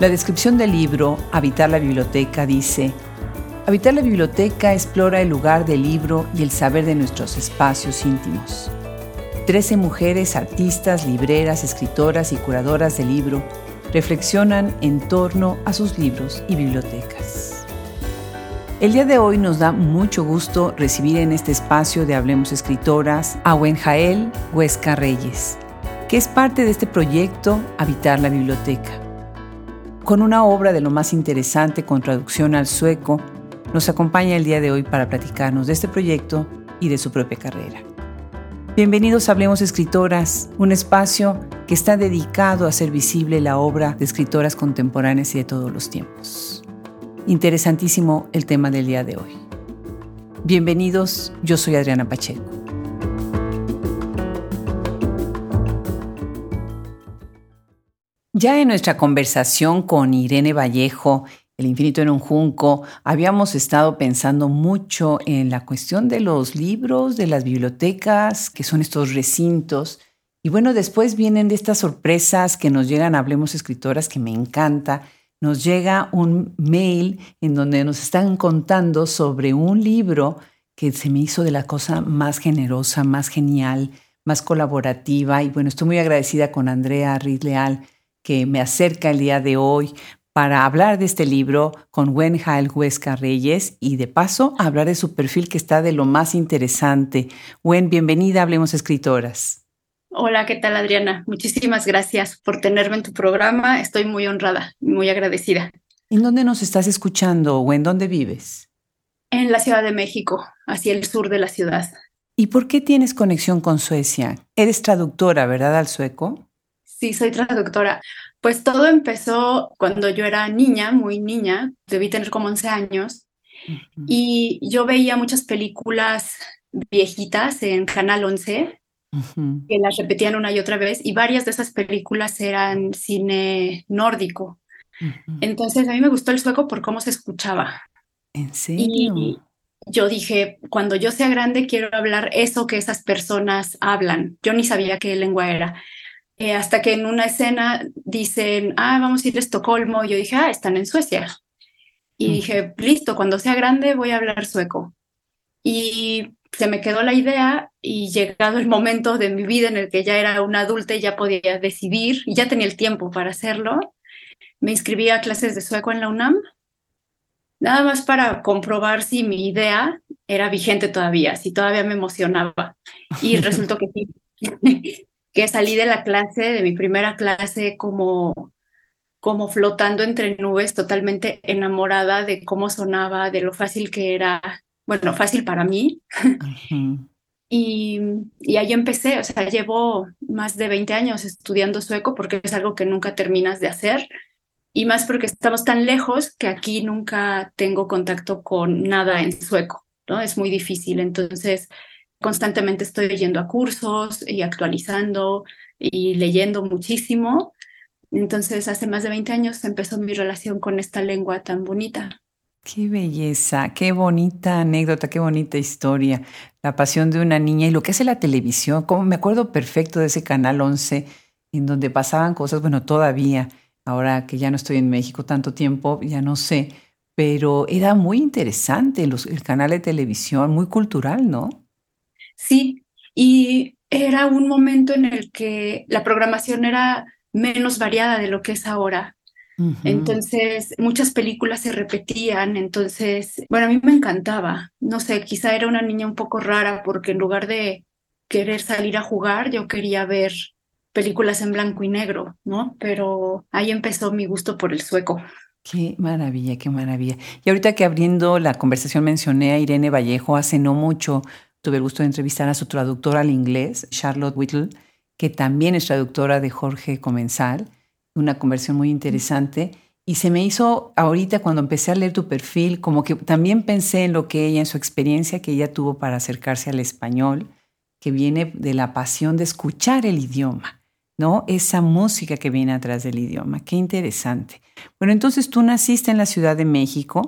La descripción del libro Habitar la biblioteca dice, Habitar la biblioteca explora el lugar del libro y el saber de nuestros espacios íntimos. Trece mujeres, artistas, libreras, escritoras y curadoras de libro reflexionan en torno a sus libros y bibliotecas. El día de hoy nos da mucho gusto recibir en este espacio de Hablemos Escritoras a Wenjael Huesca Reyes, que es parte de este proyecto Habitar la Biblioteca. Con una obra de lo más interesante con traducción al sueco, nos acompaña el día de hoy para platicarnos de este proyecto y de su propia carrera. Bienvenidos a Hablemos Escritoras, un espacio que está dedicado a hacer visible la obra de escritoras contemporáneas y de todos los tiempos. Interesantísimo el tema del día de hoy. Bienvenidos, yo soy Adriana Pacheco. Ya en nuestra conversación con Irene Vallejo, El infinito en un junco, habíamos estado pensando mucho en la cuestión de los libros, de las bibliotecas, que son estos recintos. Y bueno, después vienen de estas sorpresas que nos llegan, hablemos escritoras, que me encanta. Nos llega un mail en donde nos están contando sobre un libro que se me hizo de la cosa más generosa, más genial, más colaborativa. Y bueno, estoy muy agradecida con Andrea Ridleal que me acerca el día de hoy para hablar de este libro con Wenjael Huesca Reyes y de paso hablar de su perfil que está de lo más interesante. Wen, bienvenida, Hablemos Escritoras. Hola, ¿qué tal Adriana? Muchísimas gracias por tenerme en tu programa. Estoy muy honrada y muy agradecida. ¿En dónde nos estás escuchando o en dónde vives? En la Ciudad de México, hacia el sur de la ciudad. ¿Y por qué tienes conexión con Suecia? Eres traductora, ¿verdad, al sueco? Sí, soy traductora. Pues todo empezó cuando yo era niña, muy niña, debí tener como 11 años, y yo veía muchas películas viejitas en Canal 11, que las repetían una y otra vez, y varias de esas películas eran cine nórdico. Entonces a mí me gustó el sueco por cómo se escuchaba. ¿En serio? Y yo dije, cuando yo sea grande quiero hablar eso que esas personas hablan. Yo ni sabía qué lengua era. Eh, hasta que en una escena dicen, ah, vamos a ir a Estocolmo. Yo dije, ah, están en Suecia. Y dije, listo, cuando sea grande voy a hablar sueco. Y se me quedó la idea y llegado el momento de mi vida en el que ya era una adulta y ya podía decidir y ya tenía el tiempo para hacerlo, me inscribí a clases de sueco en la UNAM, nada más para comprobar si mi idea era vigente todavía, si todavía me emocionaba. Y resultó que sí. que salí de la clase, de mi primera clase, como, como flotando entre nubes, totalmente enamorada de cómo sonaba, de lo fácil que era, bueno, fácil para mí. y, y ahí empecé, o sea, llevo más de 20 años estudiando sueco porque es algo que nunca terminas de hacer. Y más porque estamos tan lejos que aquí nunca tengo contacto con nada en sueco, ¿no? Es muy difícil. Entonces, Constantemente estoy yendo a cursos y actualizando y leyendo muchísimo. Entonces, hace más de 20 años empezó mi relación con esta lengua tan bonita. Qué belleza, qué bonita anécdota, qué bonita historia. La pasión de una niña y lo que hace la televisión. Como me acuerdo perfecto de ese canal 11 en donde pasaban cosas, bueno, todavía, ahora que ya no estoy en México tanto tiempo, ya no sé, pero era muy interesante el canal de televisión, muy cultural, ¿no? Sí, y era un momento en el que la programación era menos variada de lo que es ahora. Entonces, muchas películas se repetían, entonces, bueno, a mí me encantaba. No sé, quizá era una niña un poco rara porque en lugar de querer salir a jugar, yo quería ver películas en blanco y negro, ¿no? Pero ahí empezó mi gusto por el sueco. Qué maravilla, qué maravilla. Y ahorita que abriendo la conversación mencioné a Irene Vallejo hace no mucho, Tuve el gusto de entrevistar a su traductora al inglés, Charlotte Whittle, que también es traductora de Jorge Comensal, una conversión muy interesante. Y se me hizo ahorita cuando empecé a leer tu perfil, como que también pensé en lo que ella, en su experiencia que ella tuvo para acercarse al español, que viene de la pasión de escuchar el idioma, ¿no? Esa música que viene atrás del idioma. Qué interesante. Bueno, entonces tú naciste en la Ciudad de México,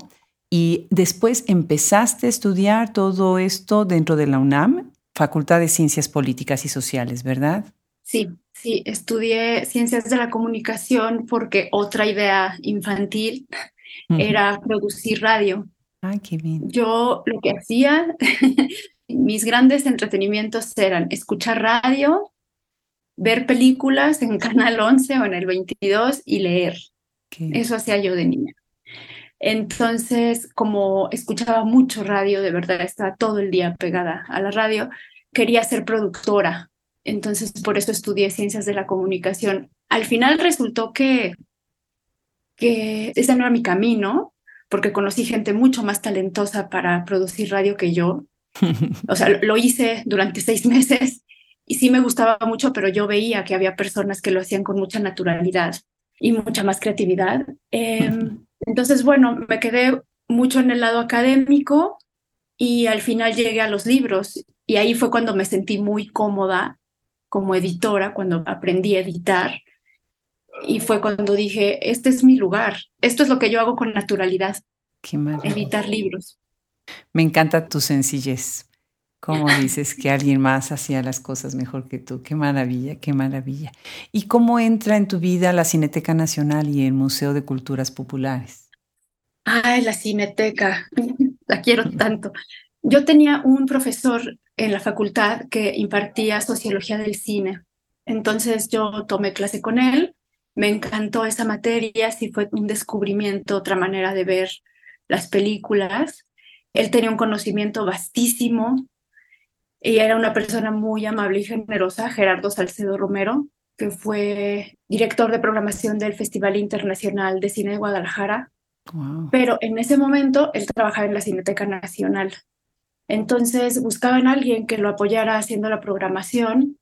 y después empezaste a estudiar todo esto dentro de la UNAM, Facultad de Ciencias Políticas y Sociales, ¿verdad? Sí, sí, estudié ciencias de la comunicación porque otra idea infantil era producir radio. Ay, qué bien. Yo lo que hacía, mis grandes entretenimientos eran escuchar radio, ver películas en Canal 11 o en el 22 y leer. Eso hacía yo de niña. Entonces, como escuchaba mucho radio, de verdad estaba todo el día pegada a la radio, quería ser productora. Entonces, por eso estudié ciencias de la comunicación. Al final resultó que, que ese no era mi camino, porque conocí gente mucho más talentosa para producir radio que yo. O sea, lo hice durante seis meses y sí me gustaba mucho, pero yo veía que había personas que lo hacían con mucha naturalidad y mucha más creatividad. Em, entonces, bueno, me quedé mucho en el lado académico y al final llegué a los libros y ahí fue cuando me sentí muy cómoda como editora, cuando aprendí a editar. Y fue cuando dije, este es mi lugar, esto es lo que yo hago con naturalidad, Qué editar libros. Me encanta tu sencillez. Cómo dices que alguien más hacía las cosas mejor que tú. Qué maravilla, qué maravilla. ¿Y cómo entra en tu vida la Cineteca Nacional y el Museo de Culturas Populares? Ay, la Cineteca. la quiero tanto. Yo tenía un profesor en la facultad que impartía sociología del cine. Entonces yo tomé clase con él, me encantó esa materia, sí fue un descubrimiento, otra manera de ver las películas. Él tenía un conocimiento vastísimo y era una persona muy amable y generosa, Gerardo Salcedo Romero, que fue director de programación del Festival Internacional de Cine de Guadalajara. Pero en ese momento él trabajaba en la Cineteca Nacional. Entonces buscaban a alguien que lo apoyara haciendo la programación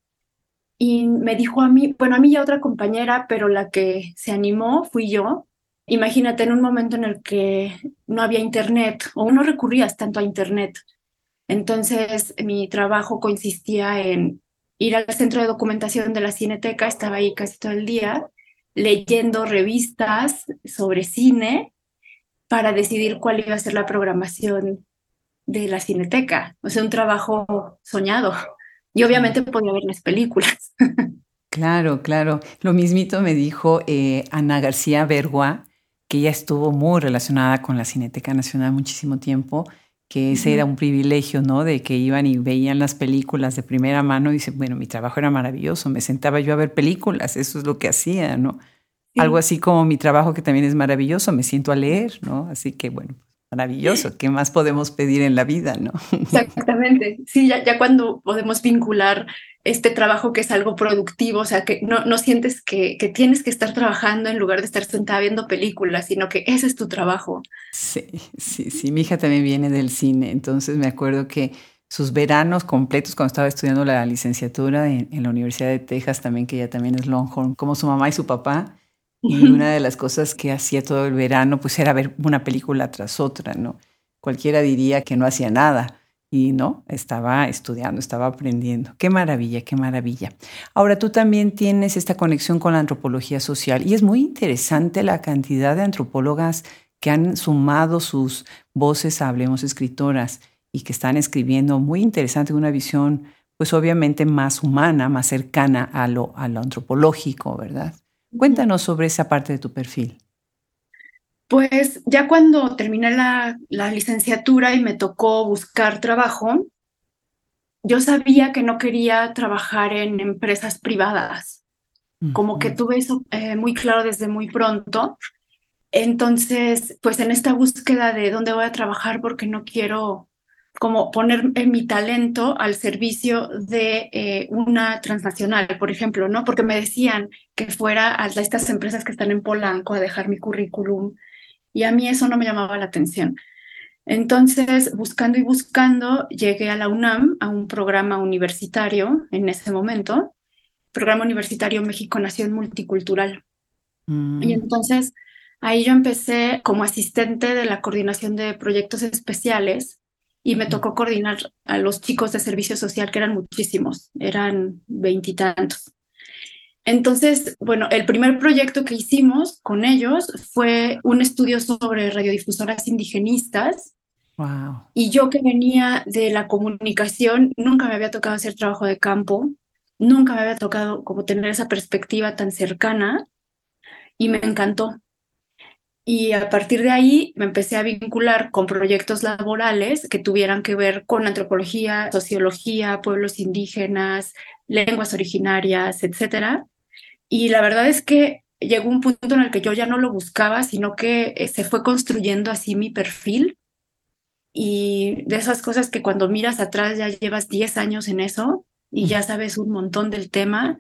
y me dijo a mí, bueno, a mí y a otra compañera, pero la que se animó fui yo. Imagínate en un momento en el que no había internet o no recurrías tanto a internet. Entonces mi trabajo consistía en ir al centro de documentación de la Cineteca, estaba ahí casi todo el día, leyendo revistas sobre cine para decidir cuál iba a ser la programación de la cineteca. O sea, un trabajo soñado. Y obviamente podía ver las películas. Claro, claro. Lo mismito me dijo eh, Ana García Bergua, que ella estuvo muy relacionada con la Cineteca Nacional muchísimo tiempo, que ese era un privilegio, ¿no? De que iban y veían las películas de primera mano y dicen, bueno, mi trabajo era maravilloso, me sentaba yo a ver películas, eso es lo que hacía, ¿no? Algo así como mi trabajo que también es maravilloso, me siento a leer, ¿no? Así que bueno, maravilloso. ¿Qué más podemos pedir en la vida, no? Exactamente. Sí, ya, ya cuando podemos vincular este trabajo que es algo productivo, o sea, que no, no sientes que, que, tienes que estar trabajando en lugar de estar sentada viendo películas, sino que ese es tu trabajo. Sí, sí, sí. Mi hija también viene del cine, entonces me acuerdo que sus veranos completos cuando estaba estudiando la licenciatura en, en la Universidad de Texas también, que ella también es Longhorn, como su mamá y su papá, y una de las cosas que hacía todo el verano, pues era ver una película tras otra, ¿no? Cualquiera diría que no hacía nada. Y no, estaba estudiando, estaba aprendiendo. Qué maravilla, qué maravilla. Ahora tú también tienes esta conexión con la antropología social y es muy interesante la cantidad de antropólogas que han sumado sus voces a Hablemos Escritoras y que están escribiendo muy interesante una visión, pues obviamente más humana, más cercana a lo, a lo antropológico, ¿verdad? Cuéntanos sobre esa parte de tu perfil. Pues ya cuando terminé la, licenciatura y me tocó buscar trabajo, yo sabía que no quería trabajar en empresas privadas. Como que tuve eso eh, muy claro desde muy pronto. Entonces, pues en esta búsqueda de dónde voy a trabajar porque no quiero como poner mi talento al servicio de eh, una transnacional, por ejemplo, ¿no? Porque me decían que fuera a estas empresas que están en Polanco a dejar mi currículum y a mí eso no me llamaba la atención. Entonces, buscando y buscando, llegué a la UNAM, a un programa universitario en ese momento, programa universitario México Nación Multicultural. Y mm. entonces ahí yo empecé como asistente de la coordinación de proyectos especiales y me tocó coordinar a los chicos de servicio social, que eran muchísimos, eran veintitantos. Entonces, bueno, el primer proyecto que hicimos con ellos fue un estudio sobre radiodifusoras indigenistas. Wow. Y yo que venía de la comunicación, nunca me había tocado hacer trabajo de campo. nunca me había tocado como tener esa perspectiva tan cercana y me encantó. Y a partir de ahí me empecé a vincular con proyectos laborales que tuvieran que ver con antropología, sociología, pueblos indígenas, lenguas originarias, etcétera. Y la verdad es que llegó un punto en el que yo ya no lo buscaba, sino que eh, se fue construyendo así mi perfil. Y de esas cosas que cuando miras atrás ya llevas 10 años en eso y ya sabes un montón del tema,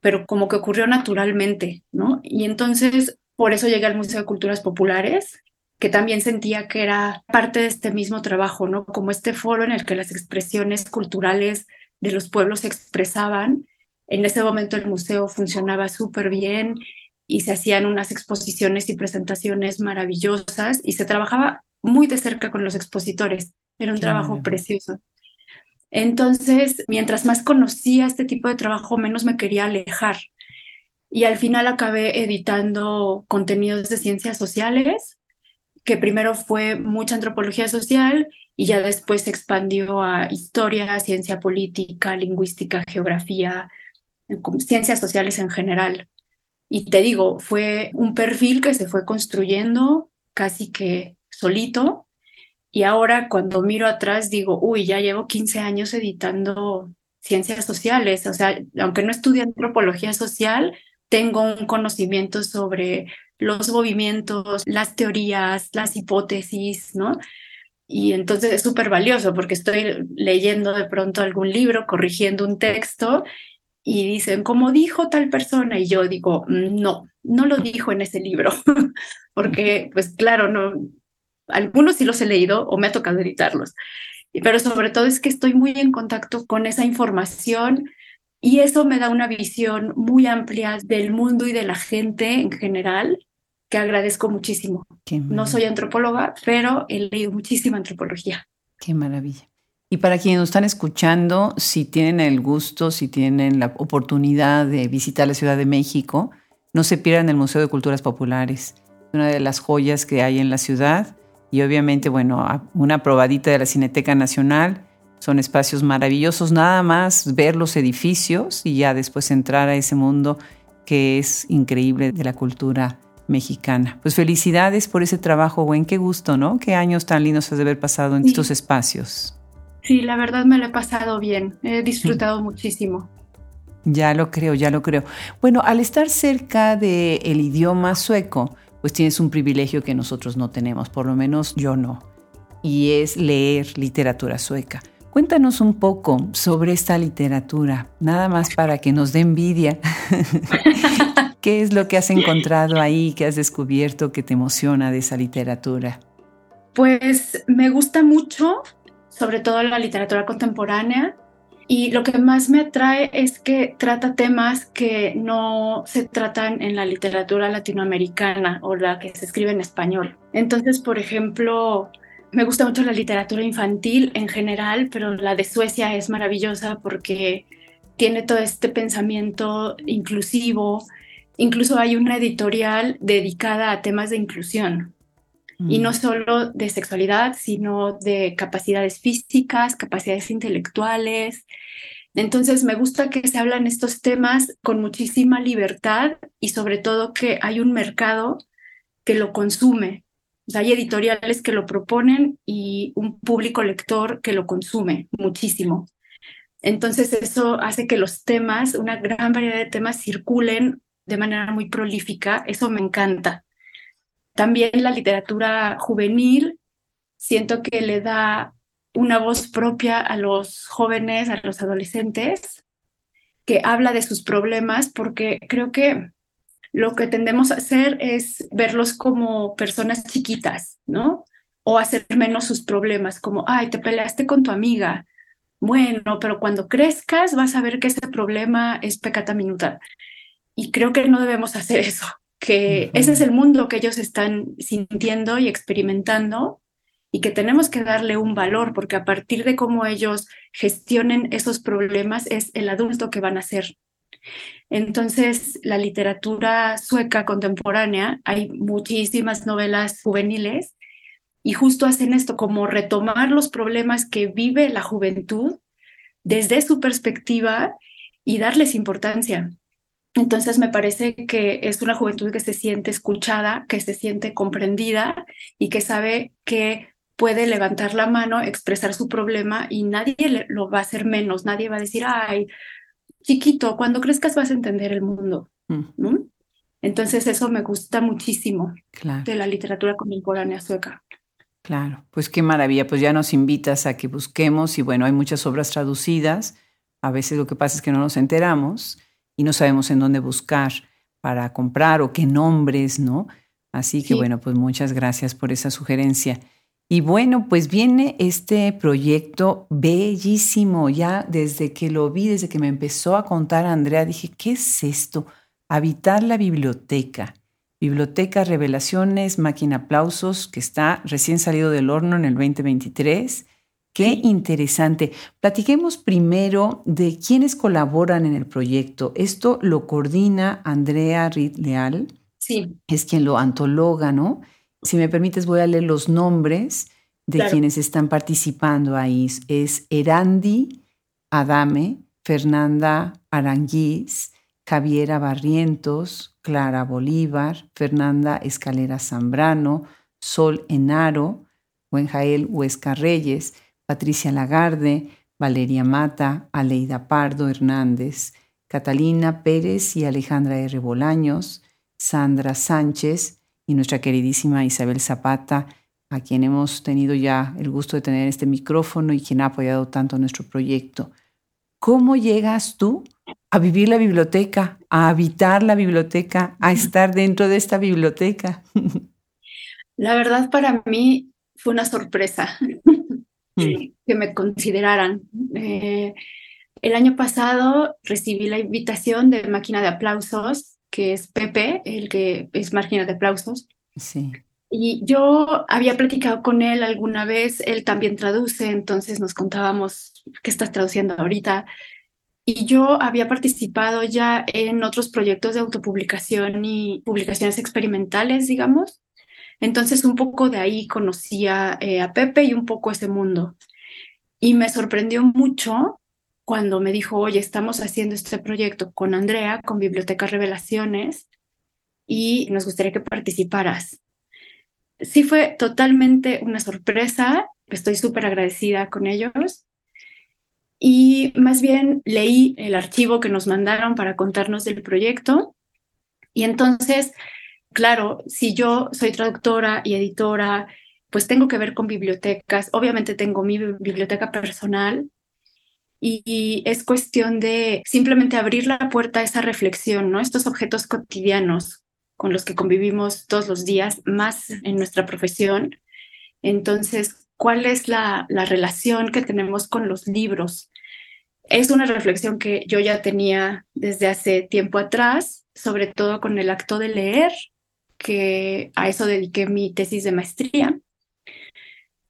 pero como que ocurrió naturalmente, ¿no? Y entonces por eso llegué al Museo de Culturas Populares, que también sentía que era parte de este mismo trabajo, ¿no? Como este foro en el que las expresiones culturales de los pueblos se expresaban. En ese momento el museo funcionaba súper bien y se hacían unas exposiciones y presentaciones maravillosas y se trabajaba muy de cerca con los expositores. Era un trabajo precioso. Entonces, mientras más conocía este tipo de trabajo, menos me quería alejar. Y al final acabé editando contenidos de ciencias sociales, que primero fue mucha antropología social y ya después se expandió a historia, ciencia política, lingüística, geografía, ciencias sociales en general. Y te digo, fue un perfil que se fue construyendo casi que solito. Y ahora cuando miro atrás digo, uy, ya llevo 15 años editando ciencias sociales. O sea, aunque no estudié antropología social, tengo un conocimiento sobre los movimientos, las teorías, las hipótesis, ¿no? Y entonces es súper valioso porque estoy leyendo de pronto algún libro, corrigiendo un texto y dicen, ¿cómo dijo tal persona? Y yo digo, mm, no, no lo dijo en ese libro, porque pues claro, no, algunos sí los he leído o me ha tocado editarlos, pero sobre todo es que estoy muy en contacto con esa información y eso me da una visión muy amplia del mundo y de la gente en general, que agradezco muchísimo. No soy antropóloga, pero he leído muchísima antropología. Qué maravilla. Y para quienes nos están escuchando, si tienen el gusto, si tienen la oportunidad de visitar la Ciudad de México, no se pierdan el Museo de Culturas Populares, una de las joyas que hay en la ciudad. Y obviamente, bueno, una probadita de la Cineteca Nacional son espacios maravillosos, nada más ver los edificios y ya después entrar a ese mundo que es increíble de la cultura mexicana. Pues felicidades por ese trabajo, buen qué gusto, ¿no? Qué años tan lindos has de haber pasado en estos espacios. Sí, la verdad me lo he pasado bien, he disfrutado muchísimo. Ya lo creo, ya lo creo. Bueno, al estar cerca del idioma sueco, pues tienes un privilegio que nosotros no tenemos, por lo menos yo no, y es leer literatura sueca. Cuéntanos un poco sobre esta literatura, nada más para que nos dé envidia. ¿Qué es lo que has encontrado ahí, que has descubierto que te emociona de esa literatura? Pues me gusta mucho, sobre todo la literatura contemporánea, y lo que más me atrae es que trata temas que no se tratan en la literatura latinoamericana o la que se escribe en español. Entonces, por ejemplo, me gusta mucho la literatura infantil en general, pero la de Suecia es maravillosa porque tiene todo este pensamiento inclusivo. Incluso hay una editorial dedicada a temas de inclusión. Y no mm. solo de sexualidad, sino de capacidades físicas, capacidades intelectuales. Entonces me gusta que se hablan estos temas con muchísima libertad y sobre todo que hay un mercado que lo consume, hay editoriales que lo proponen y un público lector que lo consume muchísimo. Entonces eso hace que los temas, una gran variedad de temas circulen de manera muy prolífica. Eso me encanta. También la literatura juvenil siento que le da una voz propia a los jóvenes, a los adolescentes, que habla de sus problemas, porque creo que lo que tendemos a hacer es verlos como personas chiquitas, ¿no? O hacer menos sus problemas, como, ay, te peleaste con tu amiga. Bueno, pero cuando crezcas vas a ver que ese problema es pecata minuta. Y creo que no debemos hacer eso, que ese es el mundo que ellos están sintiendo y experimentando y que tenemos que darle un valor, porque a partir de cómo ellos gestionen esos problemas es el adulto que van a ser entonces, la literatura sueca contemporánea, hay muchísimas novelas juveniles y justo hacen esto, como retomar los problemas que vive la juventud desde su perspectiva y darles importancia. Entonces me parece que es una juventud que se siente escuchada, que se siente comprendida y que sabe que puede levantar la mano, expresar su problema y nadie lo va a hacer menos, nadie va a decir, ay, chiquito, cuando crezcas vas a entender el mundo. Mm. Entonces eso me gusta muchísimo de la literatura contemporánea sueca. Claro, pues qué maravilla, pues ya nos invitas a que busquemos y bueno, hay muchas obras traducidas, a veces lo que pasa es que no nos enteramos y no sabemos en dónde buscar para comprar o qué nombres, ¿no? Así que bueno, pues muchas gracias por esa sugerencia. Y bueno, pues viene este proyecto bellísimo. Ya desde que lo vi, desde que me empezó a contar Andrea, dije, ¿qué es esto? Habitar la biblioteca. Biblioteca Revelaciones, Máquina Aplausos, que está recién salido del horno en el 2023. Qué interesante. Platiquemos primero de quiénes colaboran en el proyecto. Esto lo coordina Andrea Rid Leal. Sí. Es quien lo antologa, ¿no? Si me permites, voy a leer los nombres de quienes están participando ahí. Es Erandi Adame, Fernanda Aranguiz, Javiera Barrientos, Clara Bolívar, Fernanda Escalera Zambrano, Sol Enaro, Buenjael Huesca Reyes, Patricia Lagarde, Valeria Mata, Aleida Pardo Hernández, Catalina Pérez y Alejandra R. Bolaños, Sandra Sánchez, y nuestra queridísima Isabel Zapata, a quien hemos tenido ya el gusto de tener este micrófono y quien ha apoyado tanto nuestro proyecto. ¿Cómo llegas tú a vivir la biblioteca, a habitar la biblioteca, a estar dentro de esta biblioteca? La verdad para mí fue una sorpresa mm. que me consideraran. Eh, el año pasado recibí la invitación de Máquina de Aplausos que es Pepe, el que es máquina de aplausos. Sí. Y yo había platicado con él alguna vez, él también traduce, entonces nos contábamos qué estás traduciendo ahorita. Y yo había participado ya en otros proyectos de autopublicación y publicaciones experimentales, digamos. Entonces un poco de ahí conocía eh, a Pepe y un poco ese mundo. Y me sorprendió mucho cuando me dijo, oye, estamos haciendo este proyecto con Andrea, con Biblioteca Revelaciones, y nos gustaría que participaras. Sí fue totalmente una sorpresa, estoy súper agradecida con ellos. Y más bien leí el archivo que nos mandaron para contarnos del proyecto. Y entonces, claro, si yo soy traductora y editora, pues tengo que ver con bibliotecas. Obviamente tengo mi biblioteca personal, y, es cuestión de simplemente abrir la puerta a esa reflexión, ¿no? Estos objetos cotidianos con los que convivimos todos los días, más en nuestra profesión. Entonces, ¿cuál es la, la relación que tenemos con los libros? Es una reflexión que yo ya tenía desde hace tiempo atrás, sobre todo con el acto de leer, que a eso dediqué mi tesis de maestría.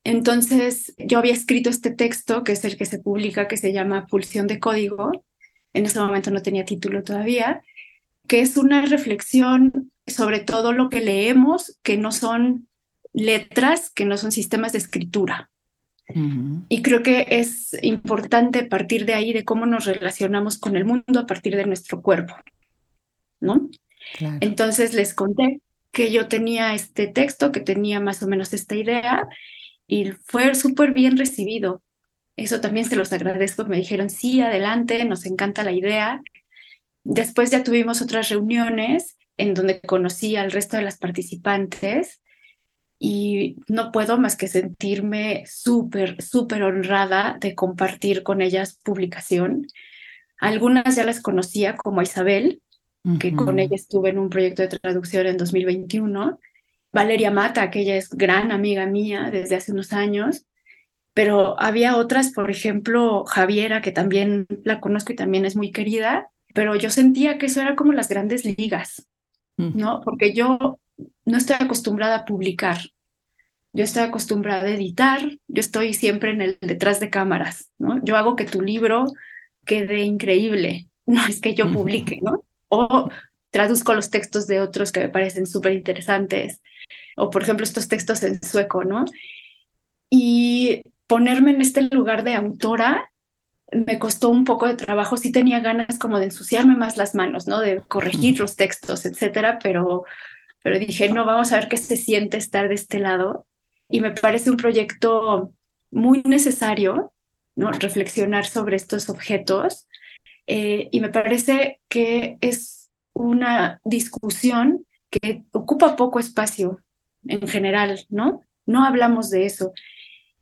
Entonces, yo había escrito este texto, que es el que se publica, que se llama Pulsión de Código. En ese momento no tenía título todavía, que es una reflexión sobre todo lo que leemos, que no son letras, que no son sistemas de escritura. Y creo que es importante partir de ahí, de cómo nos relacionamos con el mundo a partir de nuestro cuerpo, ¿no? Entonces les conté que yo tenía este texto, que tenía más o menos esta idea, y fue súper bien recibido. Eso también se los agradezco. Me dijeron, sí, adelante, nos encanta la idea. Después ya tuvimos otras reuniones en donde conocí al resto de las participantes y no puedo más que sentirme súper, súper honrada de compartir con ellas publicación. Algunas ya las conocía como Isabel, que con ella estuve en un proyecto de traducción en 2021 Valeria Mata, que ella es gran amiga mía desde hace unos años, pero había otras, por ejemplo, Javiera, que también la conozco y también es muy querida, pero yo sentía que eso era como las grandes ligas, mm. ¿no? Porque yo no estoy acostumbrada a publicar, yo estoy acostumbrada a editar, yo estoy siempre en el detrás de cámaras, ¿no? Yo hago que tu libro quede increíble, no es que yo publique, ¿no? O traduzco los textos de otros que me parecen súper interesantes o por ejemplo estos textos en sueco, ¿no? Y ponerme en este lugar de autora me costó un poco de trabajo, sí tenía ganas como de ensuciarme más las manos, ¿no? De corregir los textos, etcétera, pero, pero dije, no, vamos a ver qué se siente estar de este lado. Y me parece un proyecto muy necesario, ¿no? Reflexionar sobre estos objetos. Eh, y me parece que es una discusión que ocupa poco espacio en general, ¿no? No hablamos de eso.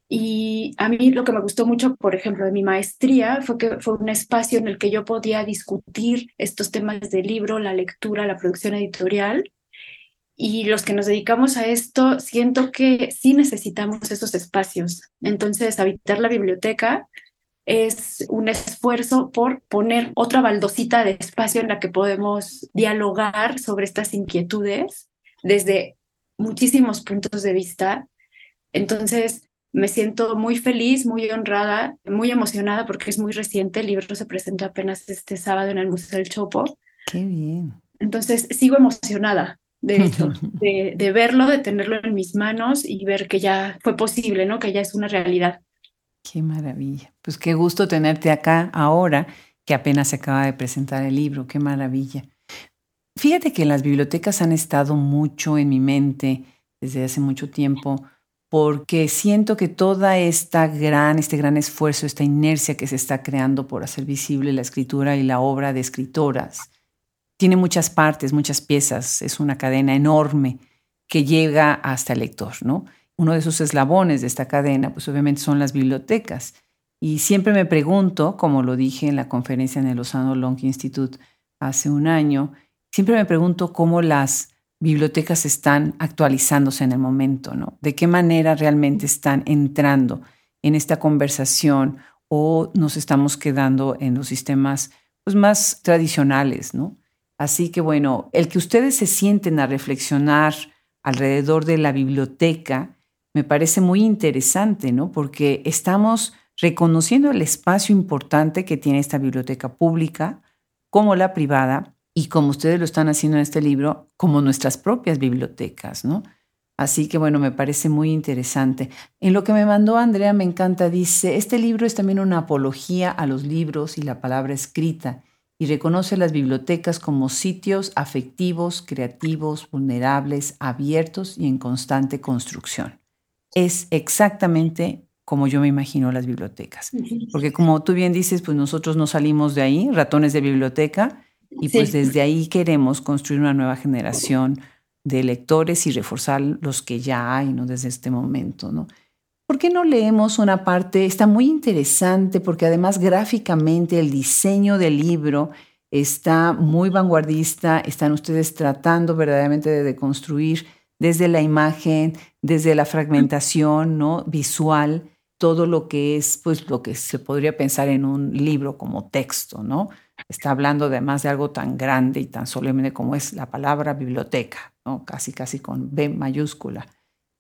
Y a mí lo que me gustó mucho, por ejemplo, de mi maestría fue que fue un espacio en el que yo podía discutir estos temas del libro, la lectura, la producción editorial. Y los que nos dedicamos a esto, siento que sí necesitamos esos espacios. Entonces, habitar la biblioteca es un esfuerzo por poner otra baldosita de espacio en la que podemos dialogar sobre estas inquietudes desde muchísimos puntos de vista. Entonces, me siento muy feliz, muy honrada, muy emocionada porque es muy reciente. El libro se presentó apenas este sábado en el Museo del Chopo. Qué bien. Entonces sigo emocionada, de hecho, de, de, verlo, de tenerlo en mis manos y ver que ya fue posible, ¿no? Que ya es una realidad. Qué maravilla. Pues qué gusto tenerte acá ahora que apenas se acaba de presentar el libro. Qué maravilla. Fíjate que las bibliotecas han estado mucho en mi mente desde hace mucho tiempo porque siento que toda esta gran, este gran esfuerzo, esta inercia que se está creando por hacer visible la escritura y la obra de escritoras, tiene muchas partes, muchas piezas, es una cadena enorme que llega hasta el lector, ¿no? Uno de esos eslabones de esta cadena, pues obviamente son las bibliotecas. Y siempre me pregunto, como lo dije en la conferencia en el Lozano Long Institute hace un año, siempre me pregunto cómo las bibliotecas están actualizándose en el momento, ¿no? De qué manera realmente están entrando en esta conversación o nos estamos quedando en los sistemas pues, más tradicionales, ¿no? Así que bueno, el que ustedes se sienten a reflexionar alrededor de la biblioteca me parece muy interesante, ¿no? Porque estamos reconociendo el espacio importante que tiene esta biblioteca pública como la privada y como ustedes lo están haciendo en este libro, como nuestras propias bibliotecas, ¿no? Así que bueno, me parece muy interesante. En lo que me mandó Andrea me encanta, dice, este libro es también una apología a los libros y la palabra escrita y reconoce las bibliotecas como sitios afectivos, creativos, vulnerables, abiertos y en constante construcción. Es exactamente como yo me imagino las bibliotecas. Porque como tú bien dices, pues nosotros no salimos de ahí, ratones de biblioteca, y pues desde ahí queremos construir una nueva generación de lectores y reforzar los que ya hay, ¿no? Desde este momento, ¿no? ¿Por qué no leemos una parte? Está muy interesante porque además gráficamente el diseño del libro está muy vanguardista, están ustedes tratando verdaderamente de deconstruir desde la imagen, desde la fragmentación ¿no? visual, todo lo que es pues lo que se podría pensar en un libro como texto, ¿no? está hablando además de algo tan grande y tan solemne como es la palabra biblioteca, ¿no? casi casi con B mayúscula.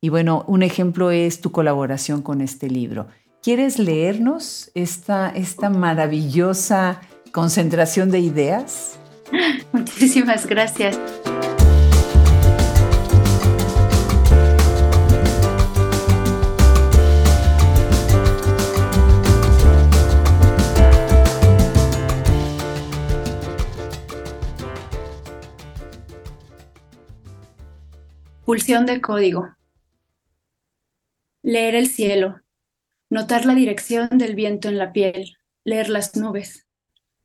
Y bueno, un ejemplo es tu colaboración con este libro. ¿Quieres leernos esta, esta maravillosa concentración de ideas? Muchísimas gracias. Pulsión de código. Leer el cielo. Notar la dirección del viento en la piel. Leer las nubes.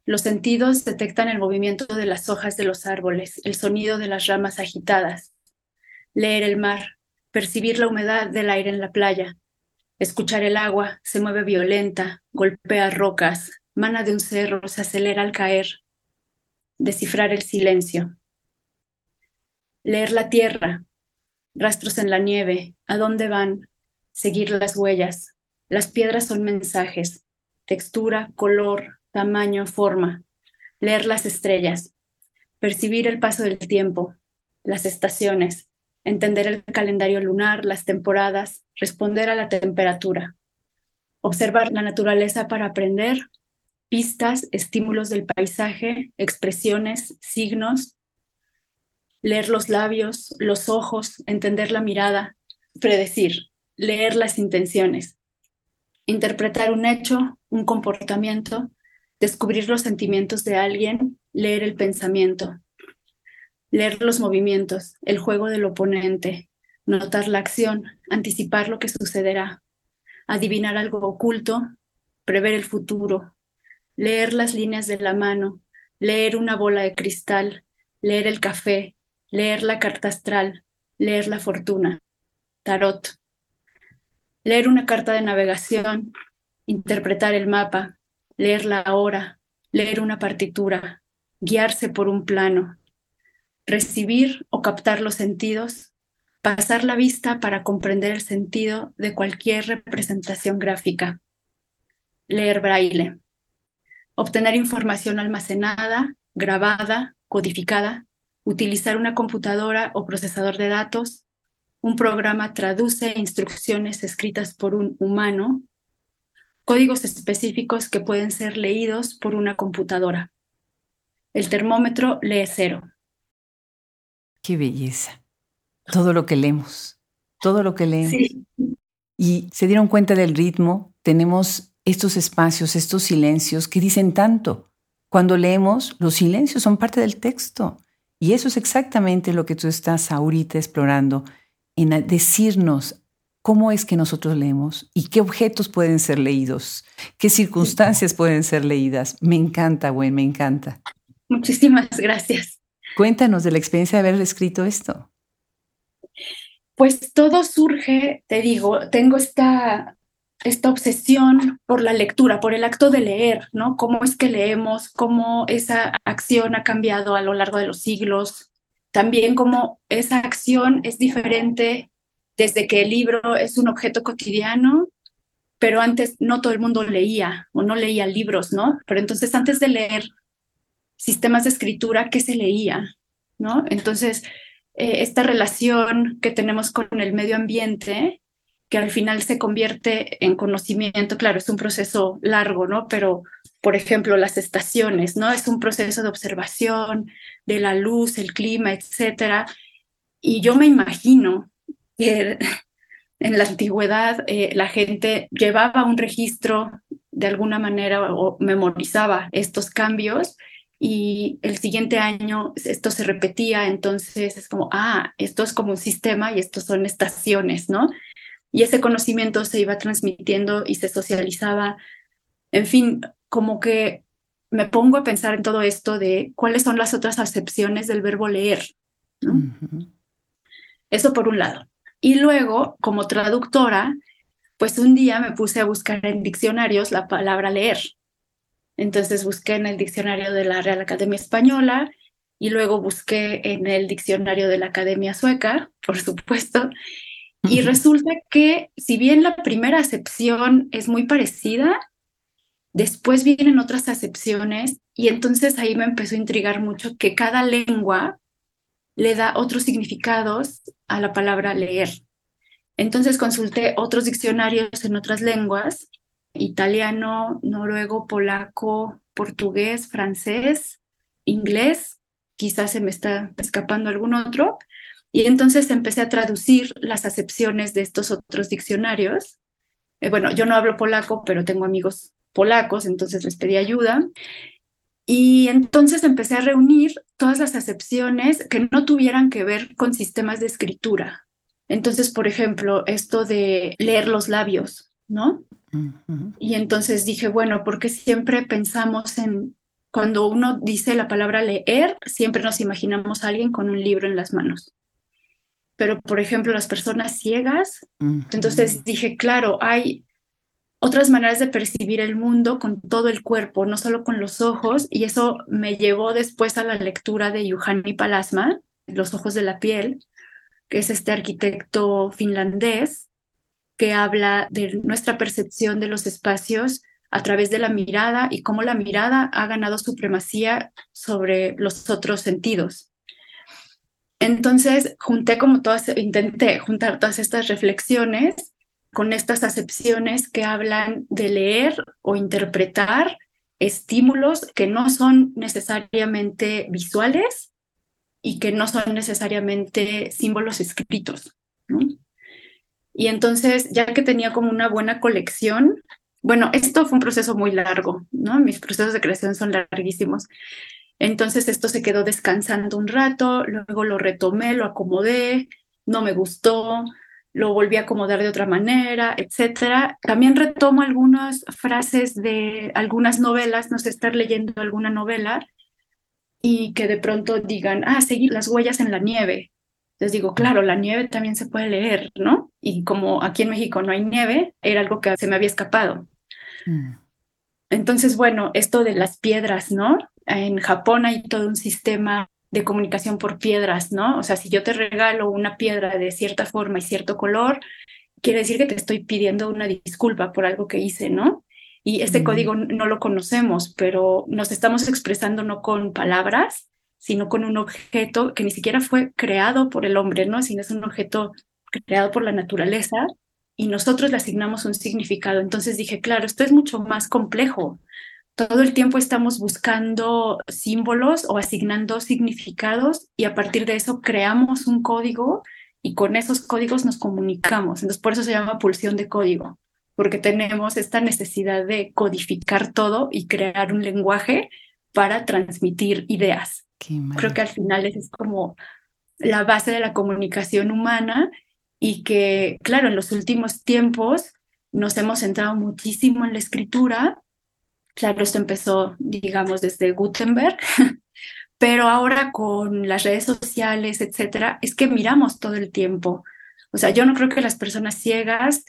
Los sentidos detectan el movimiento de las hojas de los árboles, el sonido de las ramas agitadas. Leer el mar. Percibir la humedad del aire en la playa. Escuchar el agua, se mueve violenta, golpea rocas, mana de un cerro, se acelera al caer. Descifrar el silencio. Leer la tierra, rastros en la nieve, ¿a dónde van? Seguir las huellas. Las piedras son mensajes, textura, color, tamaño, forma. Leer las estrellas, percibir el paso del tiempo, las estaciones, entender el calendario lunar, las temporadas, responder a la temperatura. Observar la naturaleza para aprender, pistas, estímulos del paisaje, expresiones, signos, leer los labios, los ojos, entender la mirada, predecir, leer las intenciones, interpretar un hecho, un comportamiento, descubrir los sentimientos de alguien, leer el pensamiento, leer los movimientos, el juego del oponente, notar la acción, anticipar lo que sucederá, adivinar algo oculto, prever el futuro, leer las líneas de la mano, leer una bola de cristal, leer el café, leer la carta astral, leer la fortuna, tarot, leer una carta de navegación, interpretar el mapa, leer la hora, leer una partitura, guiarse por un plano, recibir o captar los sentidos, pasar la vista para comprender el sentido de cualquier representación gráfica, leer braille, obtener información almacenada, grabada, codificada, utilizar una computadora o procesador de datos, un programa traduce instrucciones escritas por un humano, códigos específicos que pueden ser leídos por una computadora. El termómetro lee cero. Qué belleza. Todo lo que leemos, todo lo que leemos. Y se dieron cuenta del ritmo, tenemos estos espacios, estos silencios que dicen tanto. Cuando leemos, los silencios son parte del texto. Y eso es exactamente lo que tú estás ahorita explorando, en decirnos cómo es que nosotros leemos y qué objetos pueden ser leídos, qué circunstancias pueden ser leídas. Me encanta, güey, me encanta. Muchísimas gracias. Cuéntanos de la experiencia de haber escrito esto. Pues todo surge, te digo, tengo esta esta obsesión por la lectura, por el acto de leer, ¿no? Cómo es que leemos, cómo esa acción ha cambiado a lo largo de los siglos, también cómo esa acción es diferente desde que el libro es un objeto cotidiano, pero antes no todo el mundo leía o no leía libros, ¿no? Pero entonces antes de leer sistemas de escritura, ¿qué se leía? ¿No? Entonces, eh, esta relación que tenemos con el medio ambiente que al final se convierte en conocimiento. Claro, es un proceso largo, ¿no? Pero, por ejemplo, las estaciones, ¿no? Es un proceso de observación de la luz, el clima, etcétera. Y yo me imagino que en la antigüedad eh, la gente llevaba un registro de alguna manera o memorizaba estos cambios y el siguiente año esto se repetía, entonces es como, ah, esto es como un sistema y estos son estaciones, ¿no? Y ese conocimiento se iba transmitiendo y se socializaba. En fin, como que me pongo a pensar en todo esto de cuáles son las otras acepciones del verbo leer. Eso por un lado. Y luego, como traductora, pues un día me puse a buscar en diccionarios la palabra leer. Entonces busqué en el diccionario de la Real Academia Española y luego busqué en el diccionario de la Academia Sueca, por supuesto, y resulta que si bien la primera acepción es muy parecida, después vienen otras acepciones y entonces ahí me empezó a intrigar mucho que cada lengua le da otros significados a la palabra leer. Entonces consulté otros diccionarios en otras lenguas, italiano, noruego, polaco, portugués, francés, inglés, quizás se me está escapando algún otro, y entonces empecé a traducir las acepciones de estos otros diccionarios. Eh, bueno, yo no hablo polaco, pero tengo amigos polacos, entonces les pedí ayuda. Y entonces empecé a reunir todas las acepciones que no tuvieran que ver con sistemas de escritura. Entonces, por ejemplo, esto de leer los labios, ¿no? Y entonces dije, bueno, porque siempre pensamos en, cuando uno dice la palabra leer, siempre nos imaginamos a alguien con un libro en las manos pero por ejemplo las personas ciegas, entonces dije, claro, hay otras maneras de percibir el mundo con todo el cuerpo, no solo con los ojos, y eso me llevó después a la lectura de Juhani Palasma, Los ojos de la piel, que es este arquitecto finlandés que habla de nuestra percepción de los espacios a través de la mirada y cómo la mirada ha ganado supremacía sobre los otros sentidos. Entonces, junté como todas, intenté juntar todas estas reflexiones con estas acepciones que hablan de leer o interpretar estímulos que no son necesariamente visuales y que no son necesariamente símbolos escritos. Y entonces, ya que tenía como una buena colección, Bueno, esto fue un proceso muy largo, ¿no? Mis procesos de creación son larguísimos. Entonces esto se quedó descansando un rato, luego lo retomé, lo acomodé, no me gustó, lo volví a acomodar de otra manera, etcétera. También retomo algunas frases de algunas novelas, no sé, estar leyendo alguna novela y que de pronto digan, ah, seguir las huellas en la nieve. Les digo, claro, la nieve también se puede leer, ¿no? Y como aquí en México no hay nieve, era algo que se me había escapado. Mm. Entonces, bueno, esto de las piedras, ¿no? En Japón hay todo un sistema de comunicación por piedras, ¿no? O sea, si yo te regalo una piedra de cierta forma y cierto color, quiere decir que te estoy pidiendo una disculpa por algo que hice, ¿no? Y este código no lo conocemos, pero nos estamos expresando no con palabras, sino con un objeto que ni siquiera fue creado por el hombre, ¿no? Sino es un objeto creado por la naturaleza y nosotros le asignamos un significado. Entonces dije, claro, esto es mucho más complejo. Todo el tiempo estamos buscando símbolos o asignando significados y a partir de eso creamos un código y con esos códigos nos comunicamos. Entonces por eso se llama pulsión de código, porque tenemos esta necesidad de codificar todo y crear un lenguaje para transmitir ideas. Creo que al final es como la base de la comunicación humana y que, claro, en los últimos tiempos nos hemos centrado muchísimo en la escritura. Claro, esto empezó, digamos, desde Gutenberg, pero ahora con las redes sociales, etcétera, es que miramos todo el tiempo. O sea, yo no creo que las personas ciegas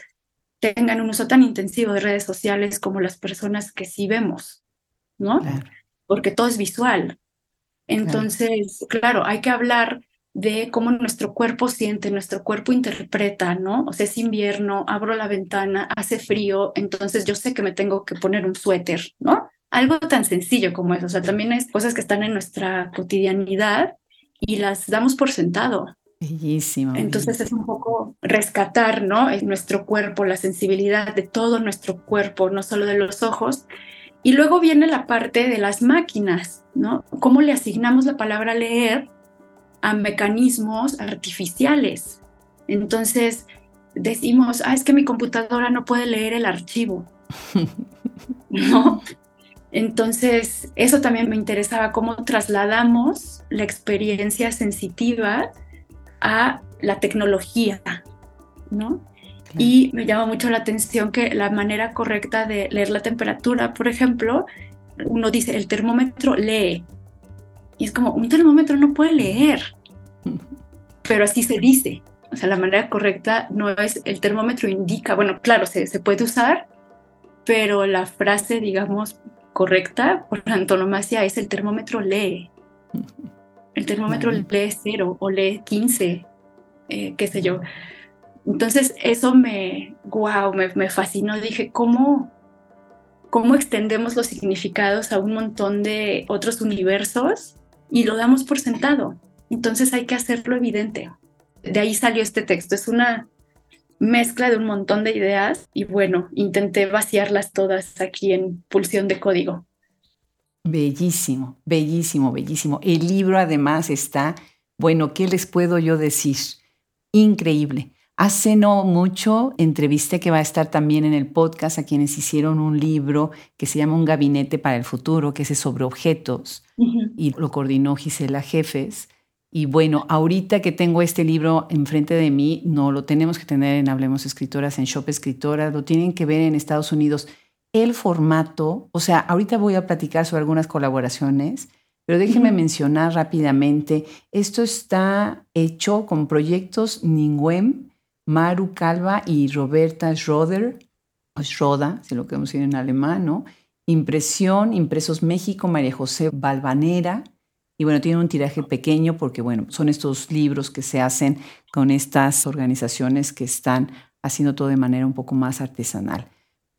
tengan un uso tan intensivo de redes sociales como las personas que sí vemos, ¿no? Porque todo es visual. Entonces, claro, hay que hablar de cómo nuestro cuerpo siente, nuestro cuerpo interpreta, ¿no? O sea, es invierno, abro la ventana, hace frío, entonces yo sé que me tengo que poner un suéter, ¿no? Algo tan sencillo como eso, o sea, también hay cosas que están en nuestra cotidianidad y las damos por sentado. Bellísimo. Entonces es un poco rescatar, ¿no? En nuestro cuerpo, la sensibilidad de todo nuestro cuerpo, no solo de los ojos. Y luego viene la parte de las máquinas, ¿no? ¿Cómo le asignamos la palabra leer a mecanismos artificiales. Entonces decimos, ah, es que mi computadora no puede leer el archivo. ¿No? Entonces, eso también me interesaba, cómo trasladamos la experiencia sensitiva a la tecnología, ¿no? Y me llama mucho la atención que la manera correcta de leer la temperatura, por ejemplo, uno dice, el termómetro lee, y es como, un termómetro no puede leer, pero así se dice. O sea, la manera correcta no es el termómetro indica, bueno, claro, se, se puede usar, pero la frase, digamos, correcta por antonomasia es el termómetro lee. El termómetro lee cero o lee 15, eh, qué sé yo. Entonces eso me, wow, me, me fascinó. Dije, ¿cómo, ¿cómo extendemos los significados a un montón de otros universos y lo damos por sentado. Entonces hay que hacerlo evidente. De ahí salió este texto. Es una mezcla de un montón de ideas y bueno, intenté vaciarlas todas aquí en Pulsión de Código. Bellísimo, bellísimo, bellísimo. El libro además está, bueno, ¿qué les puedo yo decir? Increíble. Hace no mucho entrevisté que va a estar también en el podcast a quienes hicieron un libro que se llama Un gabinete para el futuro, que es sobre objetos, y lo coordinó Gisela Jefes. Y bueno, ahorita que tengo este libro enfrente de mí, no lo tenemos que tener en Hablemos Escritoras, en Shop Escritoras, lo tienen que ver en Estados Unidos. El formato, o sea, ahorita voy a platicar sobre algunas colaboraciones, pero déjenme mencionar rápidamente, esto está hecho con proyectos Ningüem, Maru Calva y Roberta Schroeder, o Schroda, si lo queremos decir en alemán, ¿no? Impresión, Impresos México, María José Balvanera. Y bueno, tiene un tiraje pequeño porque, bueno, son estos libros que se hacen con estas organizaciones que están haciendo todo de manera un poco más artesanal.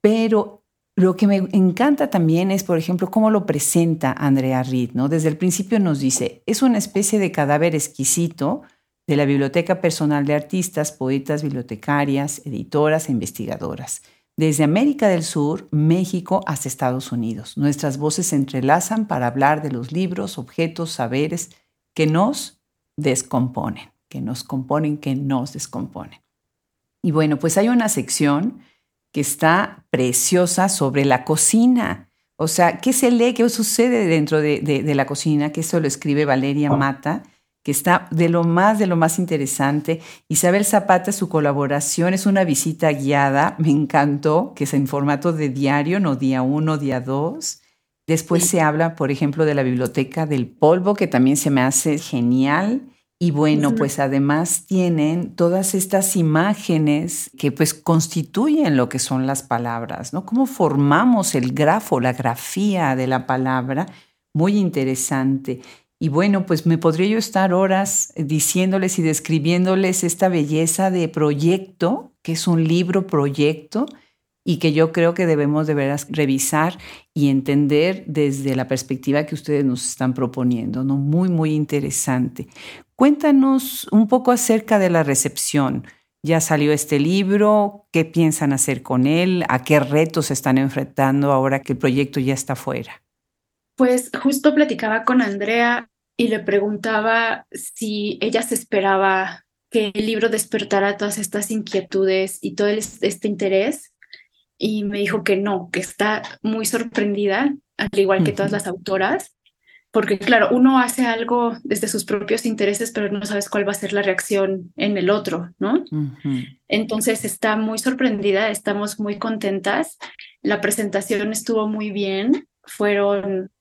Pero lo que me encanta también es, por ejemplo, cómo lo presenta Andrea Reed, ¿no? Desde el principio nos dice, es una especie de cadáver exquisito de la Biblioteca Personal de Artistas, Poetas, Bibliotecarias, Editoras e Investigadoras. Desde América del Sur, México hasta Estados Unidos. Nuestras voces se entrelazan para hablar de los libros, objetos, saberes que nos descomponen, que nos componen, que nos descomponen. Y bueno, pues hay una sección que está preciosa sobre la cocina. O sea, ¿qué se lee? ¿Qué sucede dentro de, de la cocina? Que eso lo escribe Valeria Mata que está de lo más, de lo más interesante. Isabel Zapata, su colaboración es una visita guiada, me encantó, que es en formato de diario, no día uno, día dos. Después se habla, por ejemplo, de la biblioteca del polvo, que también se me hace genial. Y bueno, pues además tienen todas estas imágenes que pues constituyen lo que son las palabras, ¿no? Cómo formamos el grafo, la grafía de la palabra, muy interesante. Y bueno, pues me podría yo estar horas diciéndoles y describiéndoles esta belleza de proyecto, que es un libro proyecto y que yo creo que debemos de veras revisar y entender desde la perspectiva que ustedes nos están proponiendo, ¿no? Muy, muy interesante. Cuéntanos un poco acerca de la recepción. Ya salió este libro, ¿qué piensan hacer con él? ¿A qué retos se están enfrentando ahora que el proyecto ya está fuera? Pues justo platicaba con Andrea y le preguntaba si ella se esperaba que el libro despertara todas estas inquietudes y todo este interés. Y me dijo que no, que está muy sorprendida, al igual que todas las autoras, porque claro, uno hace algo desde sus propios intereses, pero no sabes cuál va a ser la reacción en el otro, ¿no? Entonces está muy sorprendida, estamos muy contentas. La presentación estuvo muy bien, fueron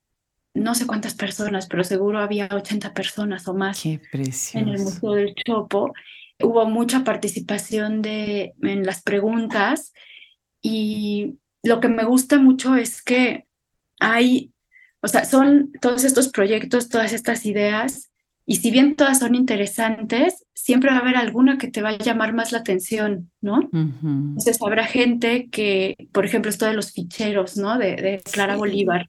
no sé cuántas personas, pero seguro había 80 personas o más en el Museo del Chopo. Hubo mucha participación de, en las preguntas y lo que me gusta mucho es que hay, o sea, son todos estos proyectos, todas estas ideas, y si bien todas son interesantes, siempre va a haber alguna que te va a llamar más la atención, ¿no? Entonces habrá gente que, por ejemplo, esto de los ficheros, ¿no? De, de Clara Bolívar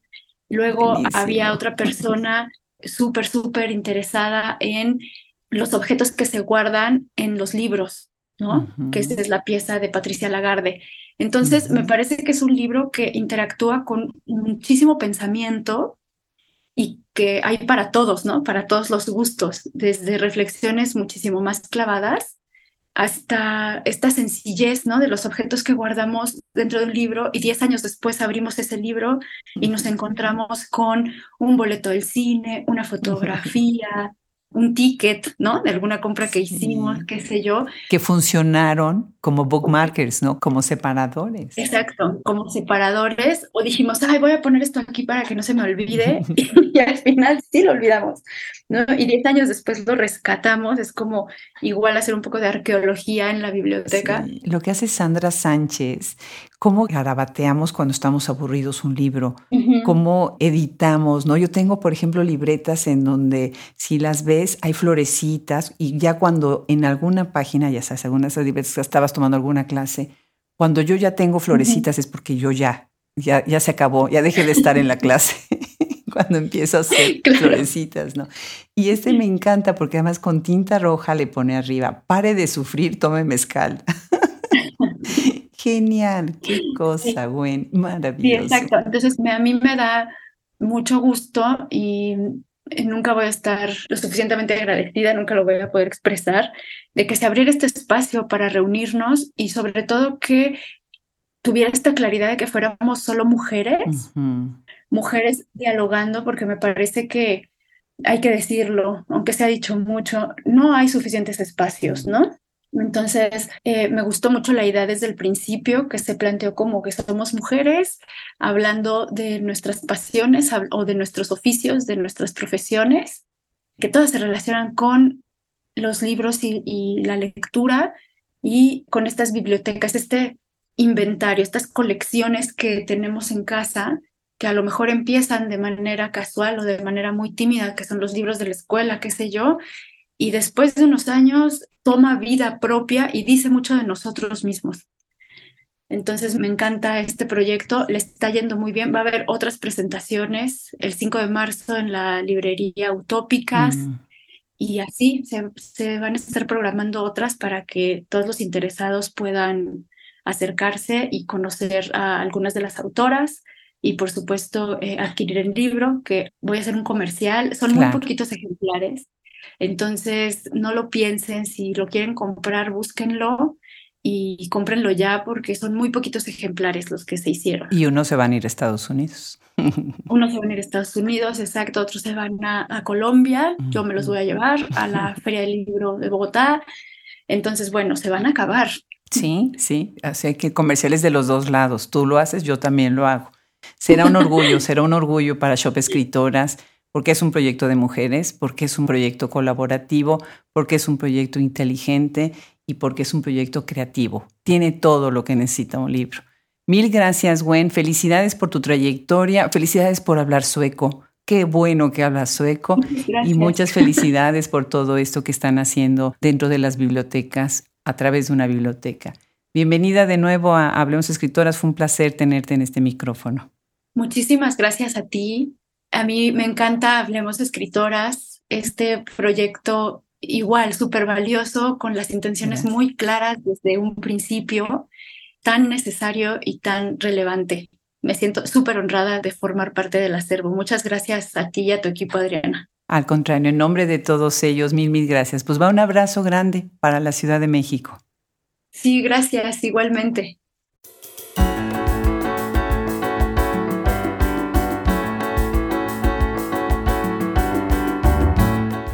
Luego había otra persona súper, súper interesada en los objetos que se guardan en los libros, ¿no? Que esa es la pieza de Patricia Lagarde. Entonces, me parece que es un libro que interactúa con muchísimo pensamiento y que hay para todos, ¿no? Para todos los gustos, desde reflexiones muchísimo más clavadas hasta esta sencillez ¿no? de los objetos que guardamos dentro de un libro y diez años después abrimos ese libro y nos encontramos con un boleto del cine, una fotografía, un ticket, ¿no? De alguna compra que hicimos, qué sé yo. Que funcionaron como bookmarkers, ¿no? Como separadores. Exacto, como separadores. O dijimos, ay, voy a poner esto aquí para que no se me olvide. y, al final sí lo olvidamos, ¿no? Y diez años después lo rescatamos. Es como igual hacer un poco de arqueología en la biblioteca. Lo que hace Sandra Sánchez, cómo garabateamos cuando estamos aburridos un libro, cómo editamos, ¿no? Yo tengo, por ejemplo, libretas en donde si las ves hay florecitas y ya cuando en alguna página, ya sabes, alguna de esas libretas estabas tomando alguna clase, cuando yo ya tengo florecitas es porque yo ya, ya, ya se acabó, ya dejé de estar en la clase. cuando empiezo a hacer florecitas, ¿no? Y este me encanta porque además con tinta roja le pone arriba, pare de sufrir, tome mezcal. Genial, qué cosa, buen, maravilloso. Sí, exacto. Entonces a mí me da mucho gusto y nunca voy a estar lo suficientemente agradecida, nunca lo voy a poder expresar, de que se abriera este espacio para reunirnos y sobre todo que tuviera esta claridad de que fuéramos solo mujeres, mujeres dialogando, porque me parece que hay que decirlo, aunque se ha dicho mucho, no hay suficientes espacios, ¿no? Entonces, eh, me gustó mucho la idea desde el principio que se planteó como que somos mujeres hablando de nuestras pasiones o de nuestros oficios, de nuestras profesiones, que todas se relacionan con los libros y, la lectura y con estas bibliotecas, este inventario, estas colecciones que tenemos en casa que a lo mejor empiezan de manera casual o de manera muy tímida, que son los libros de la escuela, qué sé yo, y después de unos años toma vida propia y dice mucho de nosotros mismos. Entonces me encanta este proyecto, le está yendo muy bien. Va a haber otras presentaciones el 5 de marzo en la librería Utópicas mm. y así se, se, van a estar programando otras para que todos los interesados puedan acercarse y conocer a algunas de las autoras y por supuesto eh, adquirir el libro, que voy a hacer un comercial. Son muy poquitos ejemplares entonces, no lo piensen, si lo quieren comprar, búsquenlo. y cómprenlo ya porque son muy poquitos ejemplares los que se hicieron. Y unos se van a ir a Estados Unidos. Unos se van a ir a Estados Unidos, exacto, otros se van a, Colombia, yo me los voy a llevar a la Feria del Libro de Bogotá. Entonces, bueno, se van a acabar. Sí, sí, así que comerciales de los dos lados. Tú lo haces, yo también lo hago. Será un orgullo, será un orgullo para Shop Escritoras, porque es un proyecto de mujeres, porque es un proyecto colaborativo, porque es un proyecto inteligente y porque es un proyecto creativo. Tiene todo lo que necesita un libro. Mil gracias, Gwen. Felicidades por tu trayectoria. Felicidades por hablar sueco. Qué bueno que hablas sueco. Y muchas felicidades por todo esto que están haciendo dentro de las bibliotecas a través de una biblioteca. Bienvenida de nuevo a Hablemos Escritoras. Fue un placer tenerte en este micrófono. Muchísimas gracias a ti. A mí me encanta Hablemos Escritoras. Este proyecto igual, súper valioso, con las intenciones muy claras desde un principio, tan necesario y tan relevante. Me siento súper honrada de formar parte del acervo. Muchas gracias a ti y a tu equipo, Adriana. Al contrario, en nombre de todos ellos, mil, mil gracias. Pues va un abrazo grande para la Ciudad de México. Sí, gracias, igualmente.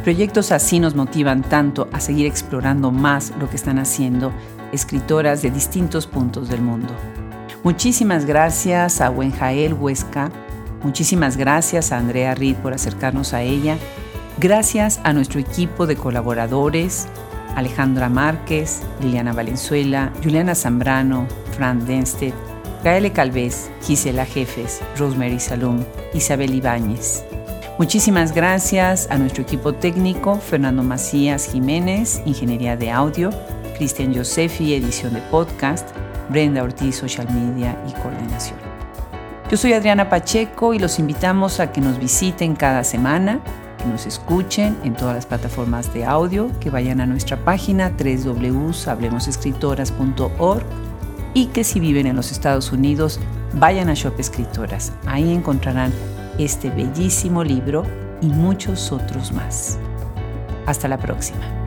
Proyectos así nos motivan tanto a seguir explorando más lo que están haciendo escritoras de distintos puntos del mundo. Muchísimas gracias a Wenjael Huesca, muchísimas gracias a Andrea Reed por acercarnos a ella, gracias a nuestro equipo de colaboradores, Alejandra Márquez, Liliana Valenzuela, Juliana Zambrano, Fran Denstedt, Gaele Calvez, Gisela Jefes, Rosemary Salum, Isabel Ibáñez. Muchísimas gracias a nuestro equipo técnico, Fernando Macías Jiménez, Ingeniería de Audio, Cristian Josefi, edición de podcast, Brenda Ortiz, Social Media y Coordinación. Yo soy Adriana Pacheco y los invitamos a que nos visiten cada semana, que nos escuchen en todas las plataformas de audio, que vayan a nuestra página www.hablemosescritoras.org y que si viven en los Estados Unidos, vayan a Shop Escritoras. Ahí encontrarán este bellísimo libro y muchos otros más. Hasta la próxima.